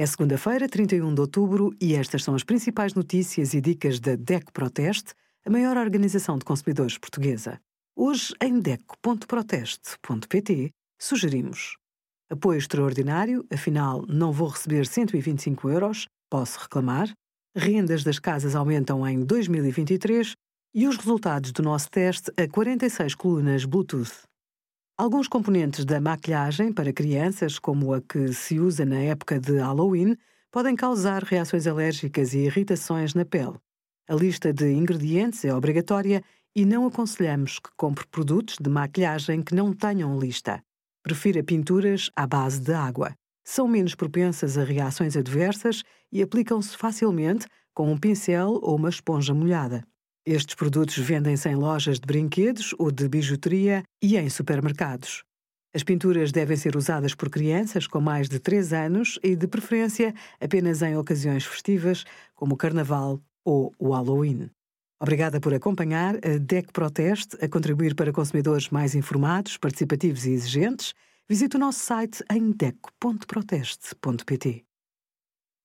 É segunda-feira, 31 de outubro, e estas são as principais notícias e dicas da DECO Proteste, a maior organização de consumidores portuguesa. Hoje, em DECO.proteste.pt, sugerimos apoio extraordinário, afinal não vou receber 125 euros, posso reclamar, rendas das casas aumentam em 2023 e os resultados do nosso teste a 46 colunas Bluetooth. Alguns componentes da maquilhagem para crianças, como a que se usa na época de Halloween, podem causar reações alérgicas e irritações na pele. A lista de ingredientes é obrigatória e não aconselhamos que compre produtos de maquilhagem que não tenham lista. Prefira pinturas à base de água. São menos propensas a reações adversas e aplicam-se facilmente com um pincel ou uma esponja molhada. Estes produtos vendem-se em lojas de brinquedos ou de bijuteria e em supermercados. As pinturas devem ser usadas por crianças com mais de 3 anos e, de preferência, apenas em ocasiões festivas, como o Carnaval ou o Halloween. Obrigada por acompanhar a DEC Proteste a contribuir para consumidores mais informados, participativos e exigentes. Visite o nosso site em deco.proteste.pt.